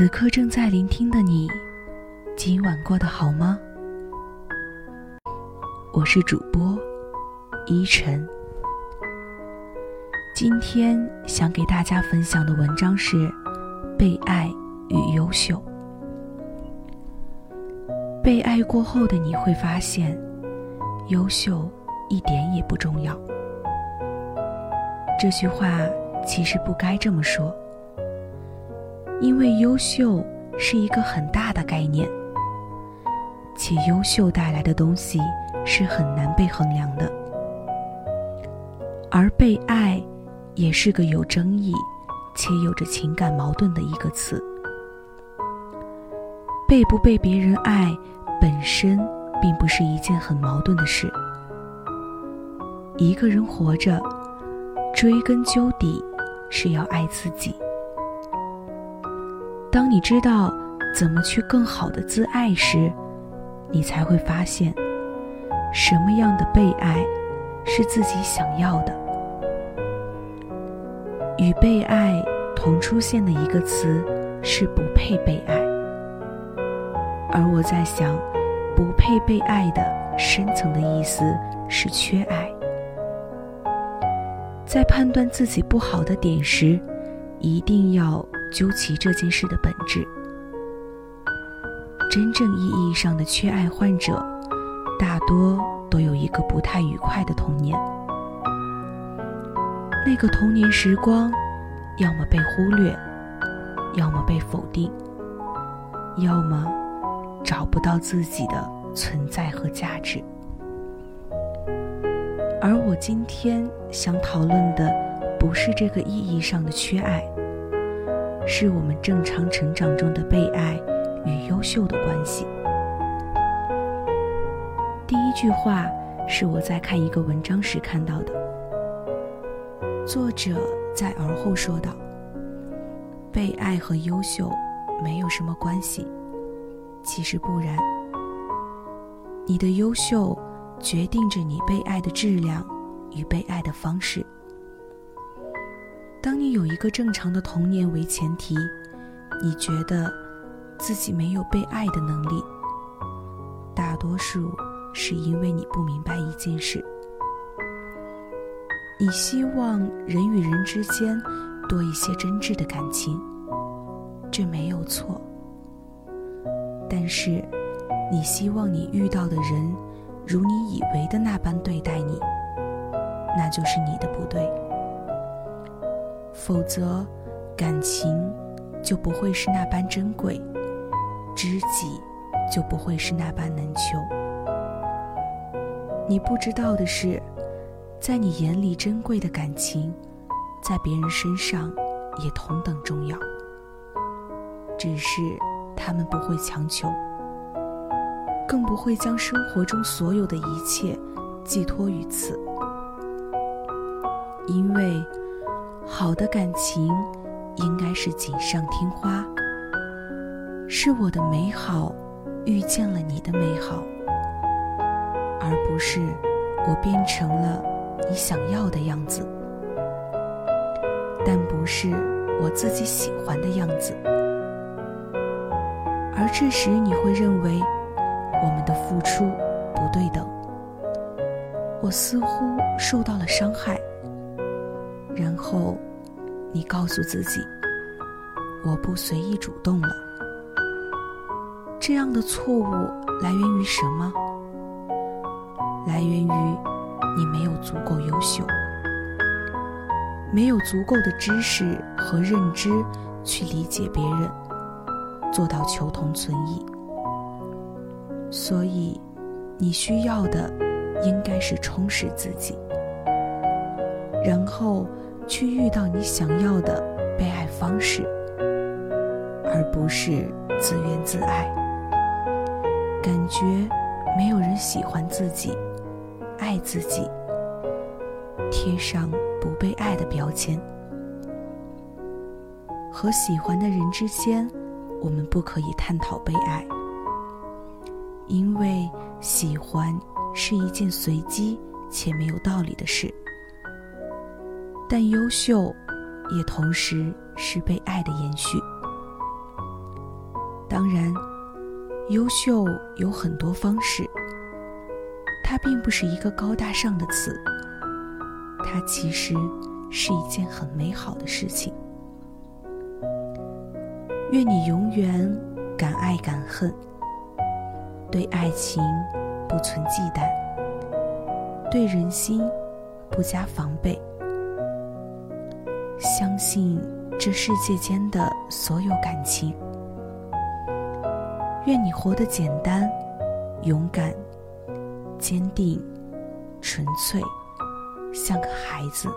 此刻正在聆听的你，今晚过得好吗？我是主播依晨。今天想给大家分享的文章是《被爱与优秀》。被爱过后的你会发现，优秀一点也不重要。这句话其实不该这么说。因为优秀是一个很大的概念，且优秀带来的东西是很难被衡量的，而被爱也是个有争议且有着情感矛盾的一个词。被不被别人爱本身并不是一件很矛盾的事。一个人活着，追根究底是要爱自己。当你知道怎么去更好的自爱时，你才会发现，什么样的被爱是自己想要的。与被爱同出现的一个词是不配被爱，而我在想，不配被爱的深层的意思是缺爱。在判断自己不好的点时，一定要。究其这件事的本质，真正意义上的缺爱患者，大多都有一个不太愉快的童年。那个童年时光，要么被忽略，要么被否定，要么找不到自己的存在和价值。而我今天想讨论的，不是这个意义上的缺爱。是我们正常成长中的被爱与优秀的关系。第一句话是我在看一个文章时看到的，作者在而后说道：“被爱和优秀没有什么关系，其实不然。你的优秀决定着你被爱的质量与被爱的方式。”当你有一个正常的童年为前提，你觉得自己没有被爱的能力，大多数是因为你不明白一件事：你希望人与人之间多一些真挚的感情，这没有错。但是，你希望你遇到的人如你以为的那般对待你，那就是你的不对。否则，感情就不会是那般珍贵，知己就不会是那般难求。你不知道的是，在你眼里珍贵的感情，在别人身上也同等重要。只是他们不会强求，更不会将生活中所有的一切寄托于此，因为。好的感情，应该是锦上添花，是我的美好遇见了你的美好，而不是我变成了你想要的样子，但不是我自己喜欢的样子。而这时你会认为我们的付出不对等，我似乎受到了伤害。然后，你告诉自己，我不随意主动了。这样的错误来源于什么？来源于你没有足够优秀，没有足够的知识和认知去理解别人，做到求同存异。所以，你需要的应该是充实自己，然后。去遇到你想要的被爱方式，而不是自怨自艾，感觉没有人喜欢自己，爱自己，贴上不被爱的标签。和喜欢的人之间，我们不可以探讨被爱，因为喜欢是一件随机且没有道理的事。但优秀，也同时是被爱的延续。当然，优秀有很多方式，它并不是一个高大上的词，它其实是一件很美好的事情。愿你永远敢爱敢恨，对爱情不存忌惮，对人心不加防备，相信这世界间的所有感情。愿你活得简单、勇敢、坚定、纯粹，像个孩子。